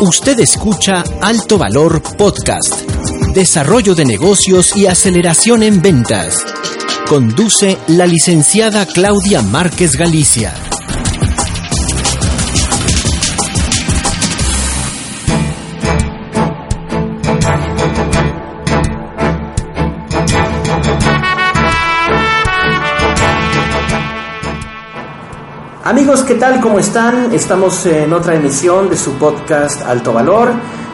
Usted escucha Alto Valor Podcast, Desarrollo de Negocios y Aceleración en Ventas. Conduce la licenciada Claudia Márquez Galicia. Amigos, ¿qué tal? ¿Cómo están? Estamos en otra emisión de su podcast Alto Valor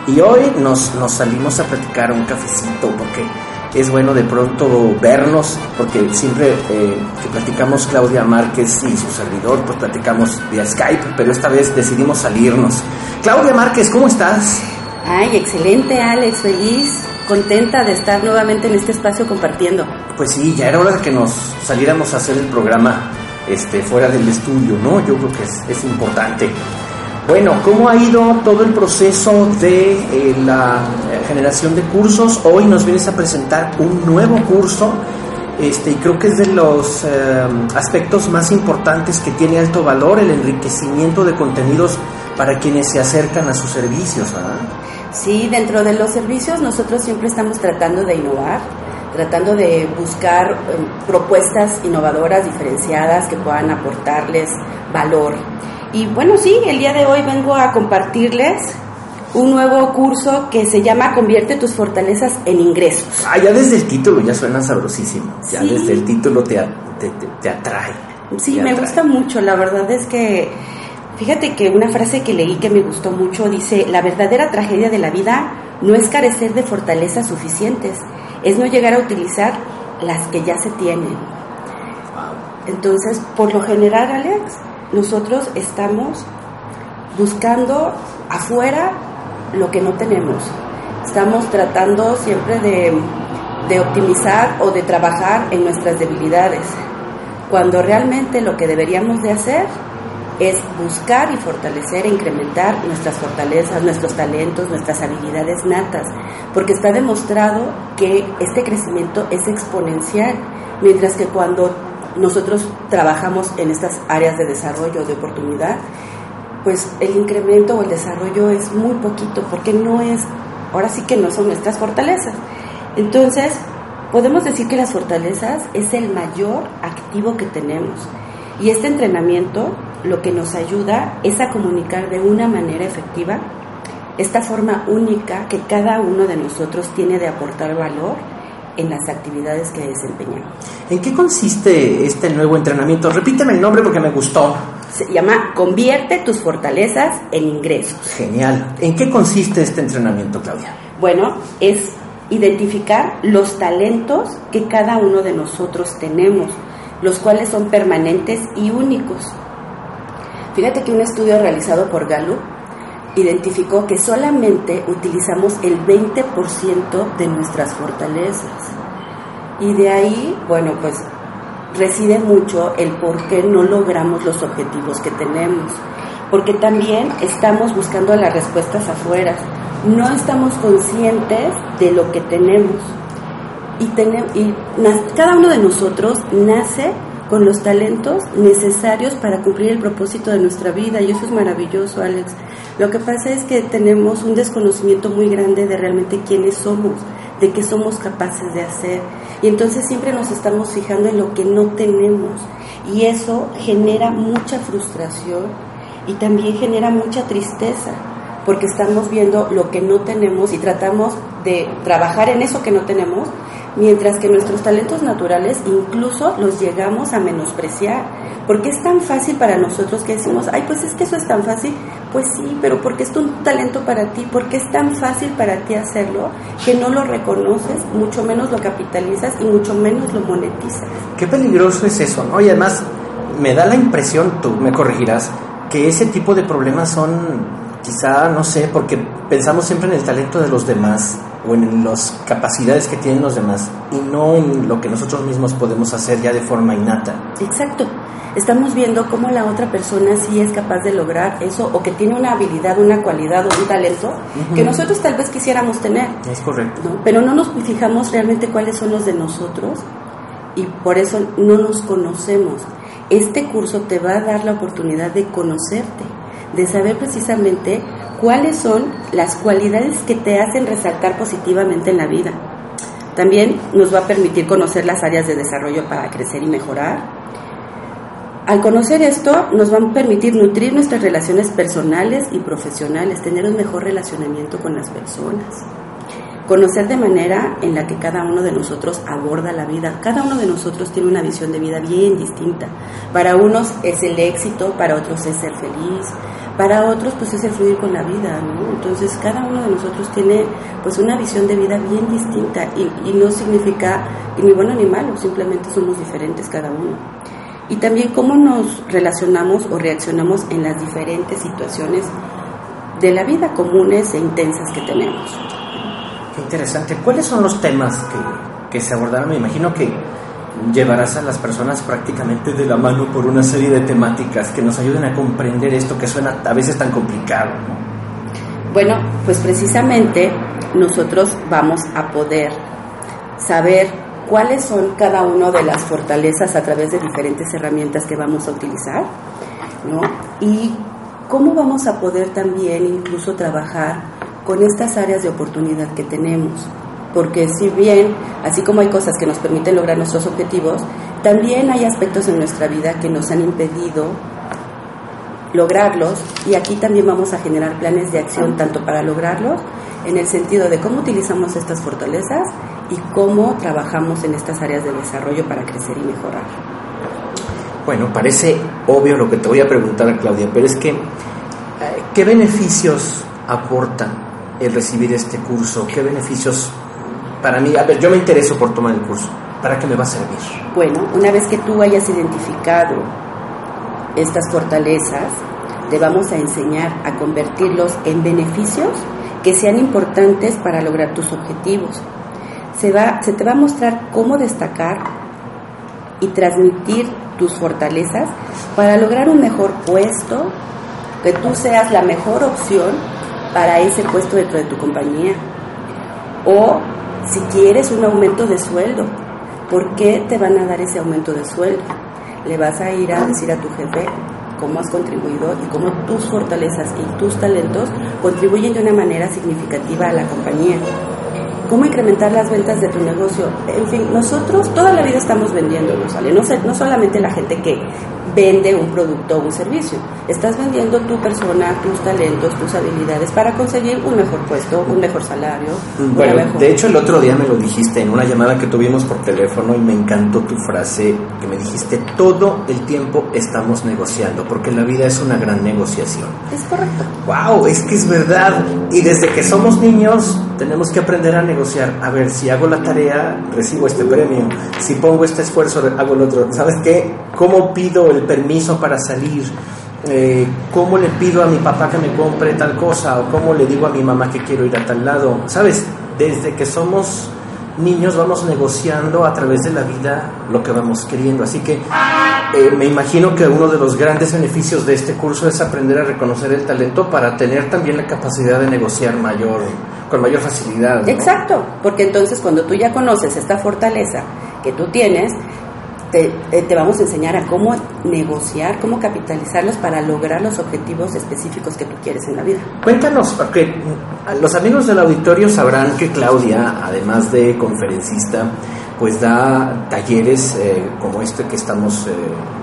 y hoy nos, nos salimos a platicar un cafecito porque es bueno de pronto vernos, porque siempre eh, que platicamos Claudia Márquez y su servidor, pues platicamos vía Skype, pero esta vez decidimos salirnos. Claudia Márquez, ¿cómo estás? Ay, excelente Alex, feliz, contenta de estar nuevamente en este espacio compartiendo. Pues sí, ya era hora de que nos saliéramos a hacer el programa este, fuera del estudio, ¿no? Yo creo que es, importante. Bueno, ¿cómo ha ido todo el proceso de eh, la eh, generación de cursos? Hoy nos vienes a presentar un nuevo curso este, y creo que es de los eh, aspectos más importantes que tiene alto valor, el enriquecimiento de contenidos para quienes se acercan a sus servicios. ¿verdad? Sí, dentro de los servicios nosotros siempre estamos tratando de innovar, tratando de buscar eh, propuestas innovadoras, diferenciadas, que puedan aportarles valor. Y bueno, sí, el día de hoy vengo a compartirles un nuevo curso que se llama Convierte tus fortalezas en ingresos. Ah, ya desde el título ya suena sabrosísimo, ya Sí. desde el título te, te, te- te atrae. Sí, te me atrae. gusta mucho, la verdad es que, fíjate que una frase que leí que me gustó mucho dice, la verdadera tragedia de la vida no es carecer de fortalezas suficientes, es no llegar a utilizar las que ya se tienen. Entonces, por lo general, Alex, nosotros estamos buscando afuera lo que no tenemos. Estamos tratando siempre de, de optimizar o de trabajar en nuestras debilidades, cuando realmente lo que deberíamos de hacer es buscar y fortalecer e incrementar nuestras fortalezas, nuestros talentos, nuestras habilidades natas, porque está demostrado que este crecimiento es exponencial, mientras que cuando nosotros trabajamos en estas áreas de desarrollo, de oportunidad, pues el incremento o el desarrollo es muy poquito, porque no es, ahora sí que no son nuestras fortalezas. Entonces, podemos decir que las fortalezas es el mayor activo que tenemos. Y este entrenamiento lo que nos ayuda es a comunicar de una manera efectiva esta forma única que cada uno de nosotros tiene de aportar valor en las actividades que desempeñamos. ¿En qué consiste este nuevo entrenamiento? Repíteme el nombre porque me gustó. Se llama Convierte tus fortalezas en ingresos. Genial. ¿En qué consiste este entrenamiento, Claudia? Bueno, es identificar los talentos que cada uno de nosotros tenemos, los cuales son permanentes y únicos. Fíjate que un estudio realizado por Gallup identificó que solamente utilizamos el 20% de nuestras fortalezas. Y de ahí, bueno, pues reside mucho el por qué no logramos los objetivos que tenemos. Porque también estamos buscando las respuestas afuera. No estamos conscientes de lo que tenemos. Y, tene- y cada uno de nosotros nace con los talentos necesarios para cumplir el propósito de nuestra vida. Y eso es maravilloso, Alex. Lo que pasa es que tenemos un desconocimiento muy grande de realmente quiénes somos, de qué somos capaces de hacer. Y entonces siempre nos estamos fijando en lo que no tenemos. Y eso genera mucha frustración y también genera mucha tristeza, porque estamos viendo lo que no tenemos y tratamos de trabajar en eso que no tenemos, mientras que nuestros talentos naturales incluso los llegamos a menospreciar, porque es tan fácil para nosotros que decimos, ay, pues es que eso es tan fácil, pues sí, pero porque es un talento para ti, porque es tan fácil para ti hacerlo, que no lo reconoces, mucho menos lo capitalizas y mucho menos lo monetizas. Qué peligroso es eso, ¿no? Y además me da la impresión, tú me corregirás, que ese tipo de problemas son quizá, no sé, porque pensamos siempre en el talento de los demás o en las capacidades que tienen los demás y no en lo que nosotros mismos podemos hacer ya de forma innata. Exacto. Estamos viendo cómo la otra persona sí es capaz de lograr eso o que tiene una habilidad, una cualidad o un talento que nosotros tal vez quisiéramos tener, Es correcto. ¿no? Pero no nos fijamos realmente cuáles son los de nosotros y por eso no nos conocemos. Este curso te va a dar la oportunidad de conocerte, de saber precisamente cuáles son las cualidades que te hacen resaltar positivamente en la vida. También nos va a permitir conocer las áreas de desarrollo para crecer y mejorar. Al conocer esto, nos va a permitir nutrir nuestras relaciones personales y profesionales, tener un mejor relacionamiento con las personas. Conocer de manera en la que cada uno de nosotros aborda la vida. Cada uno de nosotros tiene una visión de vida bien distinta. Para unos es el éxito, para otros es ser feliz, para otros pues es el fluir con la vida, ¿no? Entonces cada uno de nosotros tiene pues una visión de vida bien distinta y, no significa ni bueno ni malo, simplemente somos diferentes cada uno. Y también cómo nos relacionamos o reaccionamos en las diferentes situaciones de la vida comunes e intensas que tenemos. Qué interesante. ¿Cuáles son los temas que, que se abordaron? Me imagino que llevarás a las personas prácticamente de la mano por una serie de temáticas que nos ayuden a comprender esto que suena a veces tan complicado. Bueno, pues precisamente nosotros vamos a poder saber cuáles son cada una de las fortalezas a través de diferentes herramientas que vamos a utilizar, ¿no? Y cómo vamos a poder también incluso trabajar con estas áreas de oportunidad que tenemos porque si bien, así como hay cosas que nos permiten lograr nuestros objetivos, también hay aspectos en nuestra vida que nos han impedido lograrlos y aquí también vamos a generar planes de acción tanto para lograrlos en el sentido de cómo utilizamos estas fortalezas y cómo trabajamos en estas áreas de desarrollo para crecer y mejorar. Bueno, parece obvio lo que te voy a preguntar, Claudia, pero es que, eh, ¿qué beneficios aporta el recibir este curso? ¿Qué beneficios para mí, a ver, yo me intereso por tomar el curso. ¿Para qué me va a servir? Bueno, una vez que tú hayas identificado estas fortalezas, te vamos a enseñar a convertirlos en beneficios que sean importantes para lograr tus objetivos. Se, va, se te va a mostrar cómo destacar y transmitir tus fortalezas para lograr un mejor puesto, que tú seas la mejor opción para ese puesto dentro de tu compañía. O si quieres un aumento de sueldo, ¿por qué te van a dar ese aumento de sueldo? Le vas a ir a decir a tu jefe cómo has contribuido y cómo tus fortalezas y tus talentos contribuyen de una manera significativa a la compañía cómo incrementar las ventas de tu negocio. En fin, nosotros toda la vida estamos vendiendo, ¿no sale? No, no solamente la gente que vende un producto o un servicio, estás vendiendo tu persona, tus talentos, tus habilidades para conseguir un mejor puesto, un mejor salario. Bueno, de hecho el otro día me lo dijiste en una llamada que tuvimos por teléfono y me encantó tu frase que me dijiste, todo el tiempo estamos negociando, porque la vida es una gran negociación. Es correcto. Wow, es que es verdad. Y desde que somos niños tenemos que aprender a negociar. A ver, si hago la tarea, recibo este premio. Si pongo este esfuerzo, hago el otro. ¿Sabes qué? ¿Cómo pido el permiso para salir? Eh, ¿Cómo le pido a mi papá que me compre tal cosa? ¿O cómo le digo a mi mamá que quiero ir a tal lado? ¿Sabes? Desde que somos niños vamos negociando a través de la vida lo que vamos queriendo. Así que eh, me imagino que uno de los grandes beneficios de este curso es aprender a reconocer el talento para tener también la capacidad de negociar mayor con mayor facilidad. Exacto, porque entonces cuando tú ya conoces esta fortaleza que tú tienes, te, eh, te, vamos a enseñar a cómo negociar, cómo capitalizarlos para lograr los objetivos específicos que tú quieres en la vida. Cuéntanos, porque los amigos del auditorio sabrán que Claudia, además de conferencista, pues da talleres eh, como este que estamos, eh,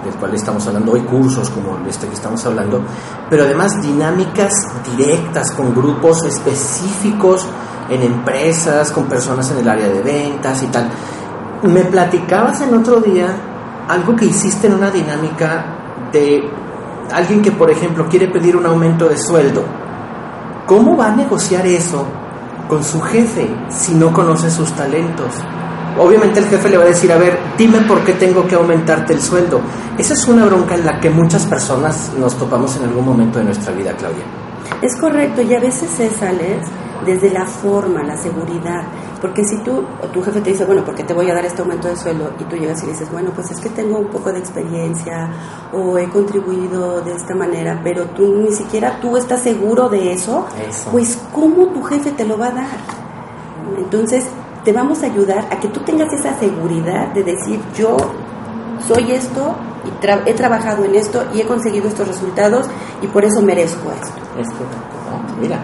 del cual estamos hablando hoy, cursos como este que estamos hablando, pero además dinámicas directas con grupos específicos en empresas, con personas en el área de ventas y tal. Me platicabas el otro día algo que hiciste en una dinámica de alguien que, por ejemplo, quiere pedir un aumento de sueldo. ¿Cómo va a negociar eso con su jefe si no conoce sus talentos? Obviamente el jefe le va a decir, a ver, dime por qué tengo que aumentarte el sueldo. Esa es una bronca en la que muchas personas nos topamos en algún momento de nuestra vida, Claudia. Es correcto, y a veces es, Alex, desde la forma, la seguridad. Porque si tú, tu jefe te dice, bueno, ¿por qué te voy a dar este aumento de sueldo? Y tú llegas y dices, bueno, pues es que tengo un poco de experiencia o he contribuido de esta manera, pero tú ni siquiera tú estás seguro de eso, eso. pues ¿cómo tu jefe te lo va a dar? Entonces, te vamos a ayudar a que tú tengas esa seguridad de decir yo soy esto y he trabajado en esto y he conseguido estos resultados y por eso merezco esto. Es Mira,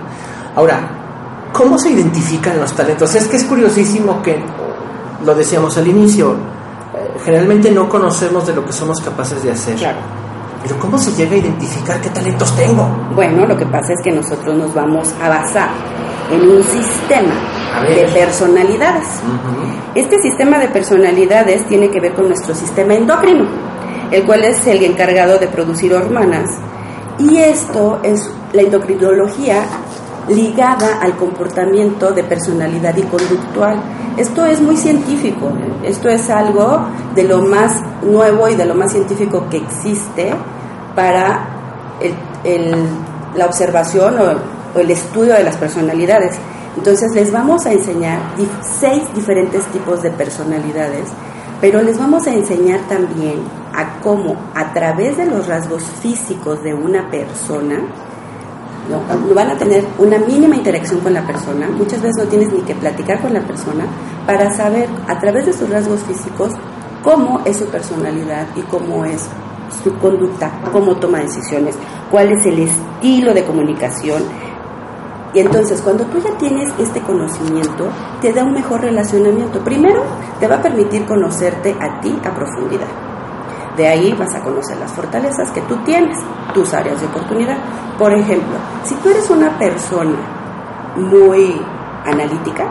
ahora, ¿cómo se identifican los talentos? Es que es curiosísimo que, lo decíamos al inicio, eh, generalmente no conocemos de lo que somos capaces de hacer. Claro. Pero ¿cómo se llega a identificar qué talentos tengo? Bueno, lo que pasa es que nosotros nos vamos a basar en un sistema de personalidades. Este sistema de personalidades tiene que ver con nuestro sistema endocrino, el cual es el encargado de producir hormonas. Y esto es la endocrinología ligada al comportamiento de personalidad y conductual. Esto es muy científico, esto es algo de lo más nuevo y de lo más científico que existe para la observación el estudio de las personalidades. Entonces les vamos a enseñar seis diferentes tipos de personalidades, pero les vamos a enseñar también a cómo a través de los rasgos físicos de una persona, ¿no? van a tener una mínima interacción con la persona, muchas veces no tienes ni que platicar con la persona para saber a través de sus rasgos físicos cómo es su personalidad y cómo es su conducta, cómo toma decisiones, cuál es el estilo de comunicación, y entonces cuando tú ya tienes este conocimiento, te da un mejor relacionamiento. Primero, te va a permitir conocerte a ti a profundidad. De ahí vas a conocer las fortalezas que tú tienes, tus áreas de oportunidad. Por ejemplo, si tú eres una persona muy analítica,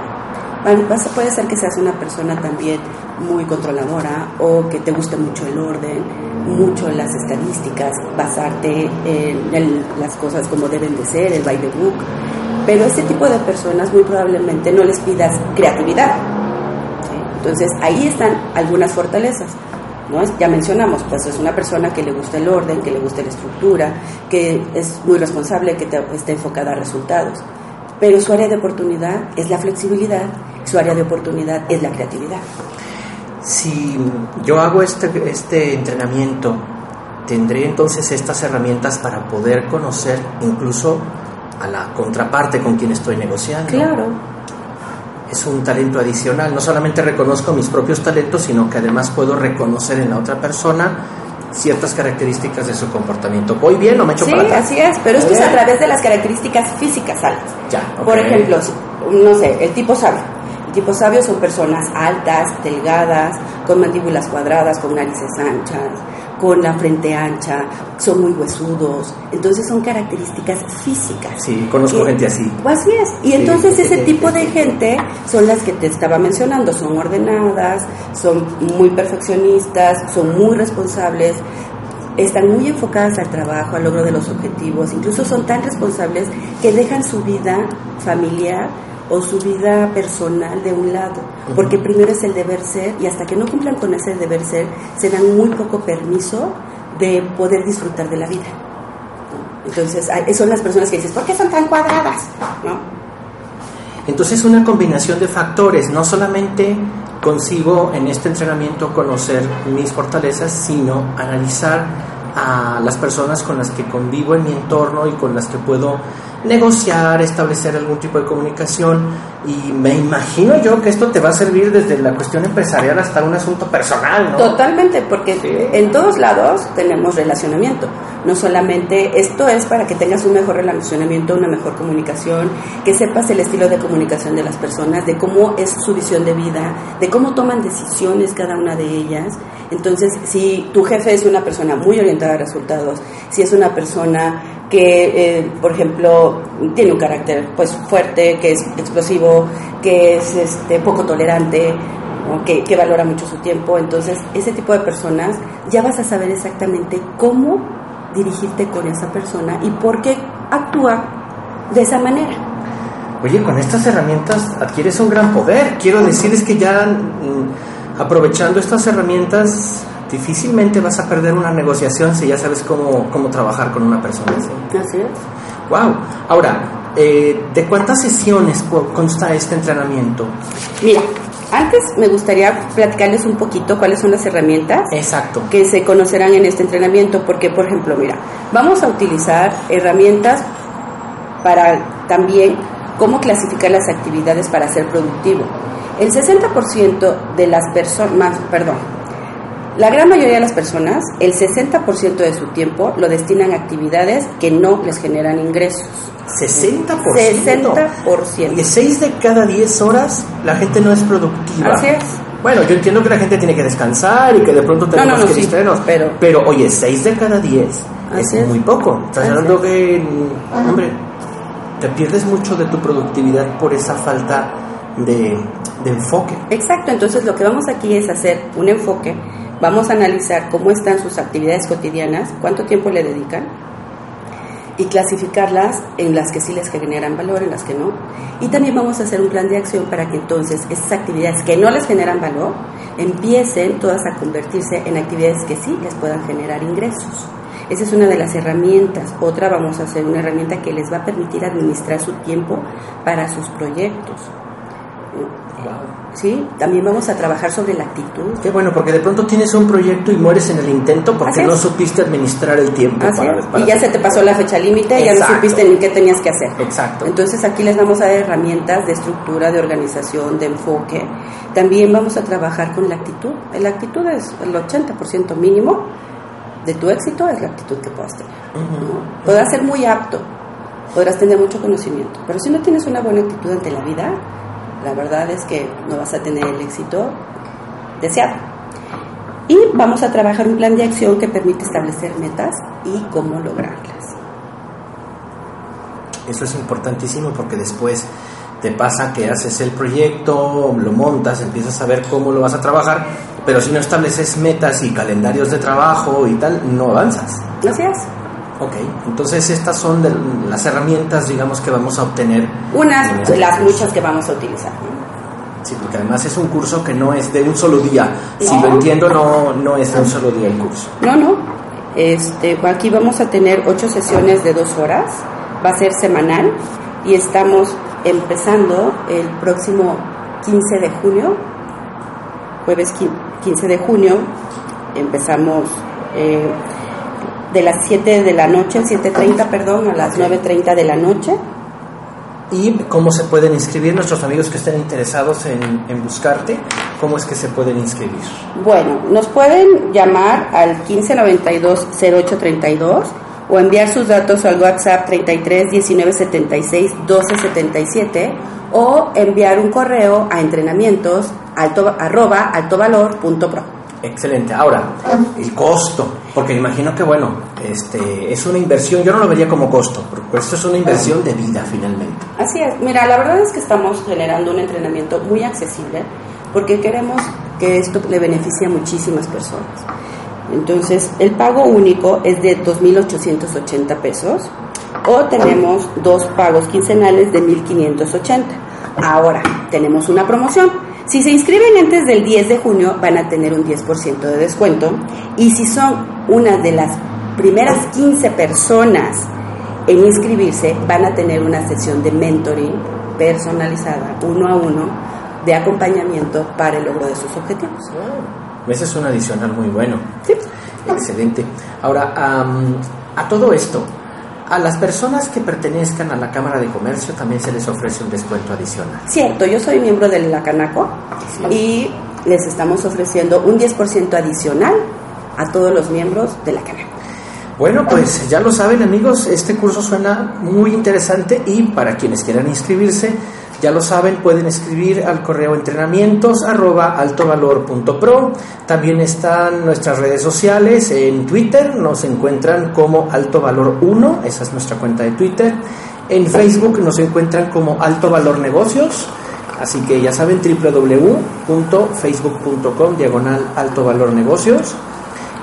puede ser que seas una persona también muy controladora o que te guste mucho el orden, mucho las estadísticas, basarte en las cosas como deben de ser, el by the book. Pero este tipo de personas muy probablemente no les pidas creatividad. Entonces ahí están algunas fortalezas. ¿no? Ya mencionamos, pues es una persona que le gusta el orden, que le gusta la estructura, que es muy responsable, que está enfocada a resultados. Pero su área de oportunidad es la flexibilidad, su área de oportunidad es la creatividad. Si yo hago este, este entrenamiento, tendré entonces estas herramientas para poder conocer incluso a la contraparte con quien estoy negociando. Claro. Es un talento adicional. No solamente reconozco mis propios talentos, sino que además puedo reconocer en la otra persona ciertas características de su comportamiento. ¿Voy bien o me echo sí, para atrás? así es, pero esto es a través de las características físicas altas. Ya, Por ejemplo, no sé, el tipo sabio. El tipo sabio son personas altas, delgadas, con mandíbulas cuadradas, con narices anchas, con la frente ancha, son muy huesudos. Entonces son características físicas. Sí, conozco gente así. Así es. Y entonces ese tipo de gente son las que te estaba mencionando. Son ordenadas, son muy perfeccionistas, son muy responsables, están muy enfocadas al trabajo, al logro de los objetivos. Incluso son tan responsables que dejan su vida familiar o su vida personal de un lado, porque primero es el deber ser y hasta que no cumplan con ese deber ser, se dan muy poco permiso de poder disfrutar de la vida. Entonces, son las personas que dices, ¿por qué son tan cuadradas? ¿No? Entonces, una combinación de factores, no solamente consigo en este entrenamiento conocer mis fortalezas, sino analizar a las personas con las que convivo en mi entorno y con las que puedo negociar, establecer algún tipo de comunicación y me imagino yo que esto te va a servir desde la cuestión empresarial hasta un asunto personal, ¿no? Totalmente, porque en todos lados tenemos relacionamiento. No solamente esto es para que tengas un mejor relacionamiento, una mejor comunicación, que sepas el estilo de comunicación de las personas, de cómo es su visión de vida, de cómo toman decisiones cada una de ellas. Entonces, si tu jefe es una persona muy orientada a resultados, si es una persona que, eh, por ejemplo, tiene un carácter pues fuerte, que es explosivo, que es este, poco tolerante, que, que, valora mucho su tiempo. Entonces, ese tipo de personas ya vas a saber exactamente cómo dirigirte con esa persona y por qué actúa de esa manera. Oye, con estas herramientas adquieres un gran poder. Quiero decir es que ya mm, aprovechando estas herramientas difícilmente vas a perder una negociación si ya sabes cómo, cómo trabajar con una persona. Así es. Wow. Ahora, eh, ¿de cuántas sesiones consta este entrenamiento? Mira, antes me gustaría platicarles un poquito cuáles son las herramientas Exacto. que se conocerán en este entrenamiento, porque por ejemplo, mira, vamos a utilizar herramientas para también cómo clasificar las actividades para ser productivo. El 60% de las personas, perdón, La gran mayoría de las personas, el 60% de su tiempo lo destinan a actividades que no les generan ingresos. 60%. 60%. Y 6 de cada 10 horas la gente no es productiva. Así es. Bueno, yo entiendo que la gente tiene que descansar y que de pronto tenemos no, no, que sí, distraernos. pero- pero, oye, 6 de cada 10 es, muy poco. Estás hablando es. que, hombre, te pierdes mucho de tu productividad por esa falta de, de enfoque. Exacto, entonces lo que vamos aquí es hacer un enfoque, vamos a analizar cómo están sus actividades cotidianas, cuánto tiempo le dedican y clasificarlas en las que sí les generan valor, en las que no. Y también vamos a hacer un plan de acción para que entonces esas actividades que no les generan valor empiecen todas a convertirse en actividades que sí les puedan generar ingresos. Esa es una de las herramientas. Otra vamos a hacer una herramienta que les va a permitir administrar su tiempo para sus proyectos. ¿Sí? También vamos a trabajar sobre la actitud. Qué bueno, porque de pronto tienes un proyecto y mueres en el intento porque no supiste administrar el tiempo. Para- y ya hacer- se te pasó la fecha límite, ya no supiste ni qué tenías que hacer. Exacto. Entonces aquí les vamos a dar herramientas de estructura, de organización, de enfoque. También vamos a trabajar con la actitud. La actitud es el 80% mínimo de tu éxito, es la actitud que puedas tener. Podrás ser muy apto, podrás tener mucho conocimiento, pero si no tienes una buena actitud ante la vida, la verdad es que no vas a tener el éxito deseado. Y vamos a trabajar un plan de acción que permite establecer metas y cómo lograrlas. Eso es importantísimo porque después te pasa que haces el proyecto, lo montas, empiezas a ver cómo lo vas a trabajar, pero si no estableces metas y calendarios de trabajo y tal, no avanzas. Así es. Ok, entonces estas son de las herramientas, digamos, que vamos a obtener. en Unas, este las curso. muchas que vamos a utilizar. Sí, porque además es un curso que no es de un solo día. Si lo entiendo, no, no es de un solo día el curso. No, no. Este, aquí vamos a tener ocho sesiones de dos horas. Va a ser semanal y estamos empezando el próximo 15 de junio, jueves quin- 15 de junio. Empezamos eh, de las 7 de la noche, 7.30, perdón, a las 9.30 de la noche. ¿Y cómo se pueden inscribir nuestros amigos que estén interesados en, en buscarte? ¿Cómo es que se pueden inscribir? Bueno, nos pueden llamar al 1592-0832 o enviar sus datos al WhatsApp 33 19 76 12 77 o enviar un correo a entrenamientos alto, arroba altovalor.pro. Excelente. Ahora, el costo, porque imagino que, bueno, este, es una inversión, yo no lo vería como costo, porque esto es una inversión de vida finalmente. Así es, mira, la verdad es que estamos generando un entrenamiento muy accesible porque queremos que esto le beneficie a muchísimas personas. Entonces, el pago único es de 2.880 pesos o tenemos dos pagos quincenales de 1.580. Ahora, tenemos una promoción. Si se inscriben antes del 10 de junio, van a tener un 10% de descuento. Y si son una de las primeras 15 personas en inscribirse van a tener una sesión de mentoring personalizada, uno a uno, de acompañamiento para el logro de sus objetivos. Ese es un adicional muy bueno. Sí. Excelente. Ahora, a todo esto, a las personas que pertenezcan a la Cámara de Comercio también se les ofrece un descuento adicional. Cierto, yo soy miembro de la Canaco y les estamos ofreciendo un 10% adicional a todos los miembros de la Canaco. Bueno, pues ya lo saben amigos, este curso suena muy interesante y para quienes quieran inscribirse, ya lo saben, pueden escribir al correo entrenamientos arroba altovalor.pro. También están nuestras redes sociales, en Twitter nos encuentran como Alto Valor 1, esa es nuestra cuenta de Twitter. En Facebook nos encuentran como Alto Valor Negocios. Así que ya saben, www.facebook.com diagonal Alto Valor Negocios.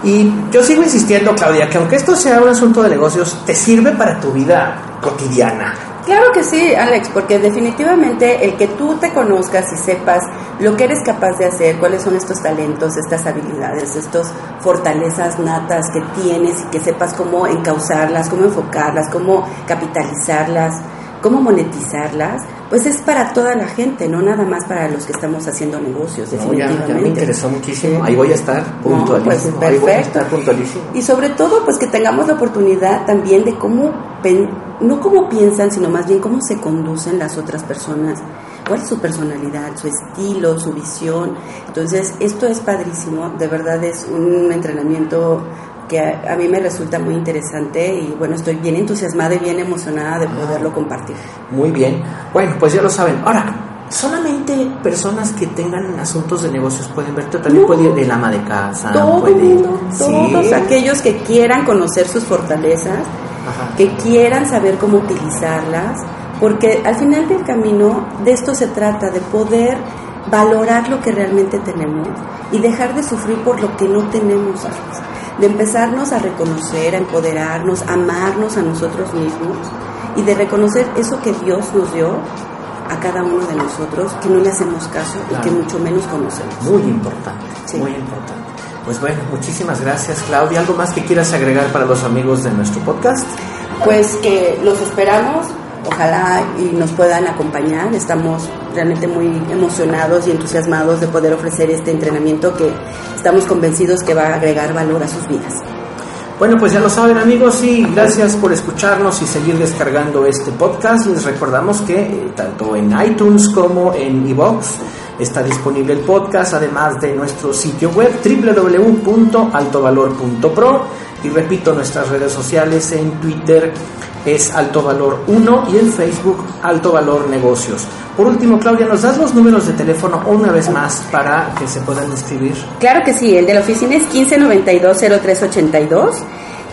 Y yo sigo insistiendo, Claudia, que aunque esto sea un asunto de negocios, te sirve para tu vida cotidiana. Claro que sí, Alex, porque definitivamente el que tú te conozcas y sepas lo que eres capaz de hacer, cuáles son estos talentos, estas habilidades, estas fortalezas natas que tienes y que sepas cómo encauzarlas, cómo enfocarlas, cómo capitalizarlas, cómo monetizarlas, pues es para toda la gente, no nada más para los que estamos haciendo negocios, No, ya, definitivamente. ya me interesó muchísimo. Ahí voy a estar No, pues, puntualísimo. Ahí voy a perfecto. estar puntualísimo. Y sobre todo, pues que tengamos la oportunidad también de cómo, no cómo piensan, sino más bien cómo se conducen las otras personas. cuál es su personalidad, su estilo, su visión. Entonces, esto es padrísimo, de verdad es un entrenamiento que a, mí me resulta muy interesante y bueno, estoy bien entusiasmada y bien emocionada de poderlo compartir. Muy bien, bueno, pues ya lo saben. Ahora, solamente personas que tengan asuntos de negocios pueden verte, también puede ir el ama de casa, todo todos aquellos que quieran conocer sus fortalezas, que quieran saber cómo utilizarlas, porque al final del camino de esto se trata, de poder valorar lo que realmente tenemos y dejar de sufrir por lo que no tenemos, de empezarnos a reconocer, a empoderarnos, a amarnos a nosotros mismos y de reconocer eso que Dios nos dio a cada uno de nosotros que no le hacemos caso y que mucho menos conocemos. Muy importante, muy importante. Pues bueno, muchísimas gracias Claudia. ¿Algo más que quieras agregar para los amigos de nuestro podcast? Pues que los esperamos, ojalá y nos puedan acompañar. Estamos realmente muy emocionados y entusiasmados de poder ofrecer este entrenamiento que estamos convencidos que va a agregar valor a sus vidas. Bueno, pues ya lo saben amigos y gracias por escucharnos y seguir descargando este podcast. Les recordamos que eh, tanto en iTunes como en iVoox está disponible el podcast, además de nuestro sitio web www.altovalor.pro y repito nuestras redes sociales en Twitter es Alto Valor 1 y en Facebook Alto Valor Negocios. Por último, Claudia, ¿nos das los números de teléfono una vez más para que se puedan inscribir? Claro que sí, el de la oficina es 1592-0382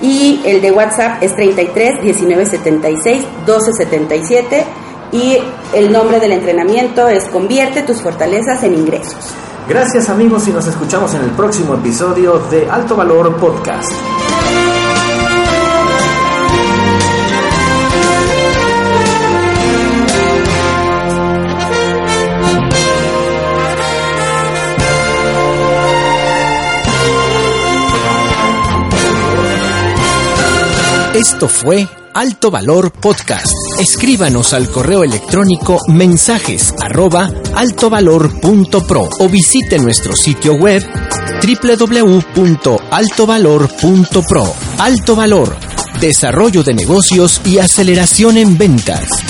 y el de WhatsApp es 33 19 76 12 77 y el nombre del entrenamiento es Convierte tus fortalezas en ingresos. Gracias amigos y nos escuchamos en el próximo episodio de Alto Valor Podcast. Esto fue Alto Valor Podcast. Escríbanos al correo electrónico mensajes arroba altovalor.pro o visite nuestro sitio web www.altovalor.pro. Alto Valor, desarrollo de negocios y aceleración en ventas.